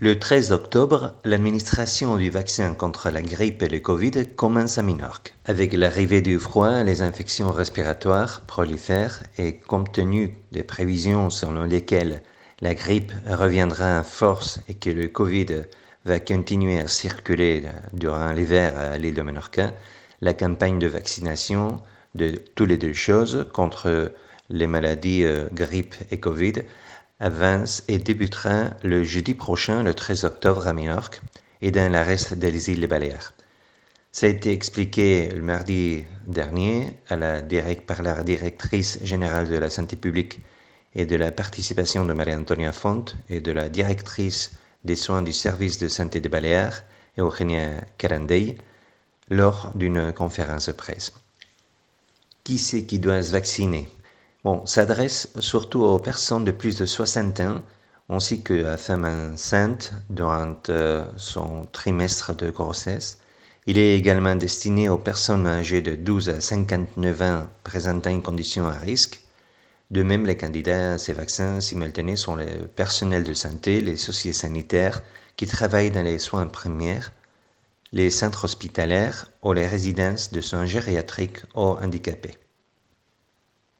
Le 13 octobre, l'administration du vaccin contre la grippe et le Covid commence à Minorque. Avec l'arrivée du froid, les infections respiratoires prolifèrent et compte tenu des prévisions selon lesquelles la grippe reviendra en force et que le Covid va continuer à circuler durant l'hiver à l'île de Menorca, la campagne de vaccination de toutes les deux choses contre les maladies euh, grippe et Covid avance et débutera le jeudi prochain, le 13 octobre, à Minorque et dans le reste des îles Baléares. Ça a été expliqué le mardi dernier à la par la directrice générale de la santé publique et de la participation de Maria-Antonia Font et de la directrice des soins du service de santé des Baléares, Eugenia Carandey, lors d'une conférence de presse. Qui c'est qui doit se vacciner? Bon, s'adresse surtout aux personnes de plus de 60 ans, ainsi que à femmes enceintes durant euh, son trimestre de grossesse. Il est également destiné aux personnes âgées de 12 à 59 ans présentant une condition à risque. De même, les candidats à ces vaccins simultanés sont les personnels de santé, les sociétés sanitaires qui travaillent dans les soins primaires, les centres hospitaliers ou les résidences de soins gériatriques ou handicapés.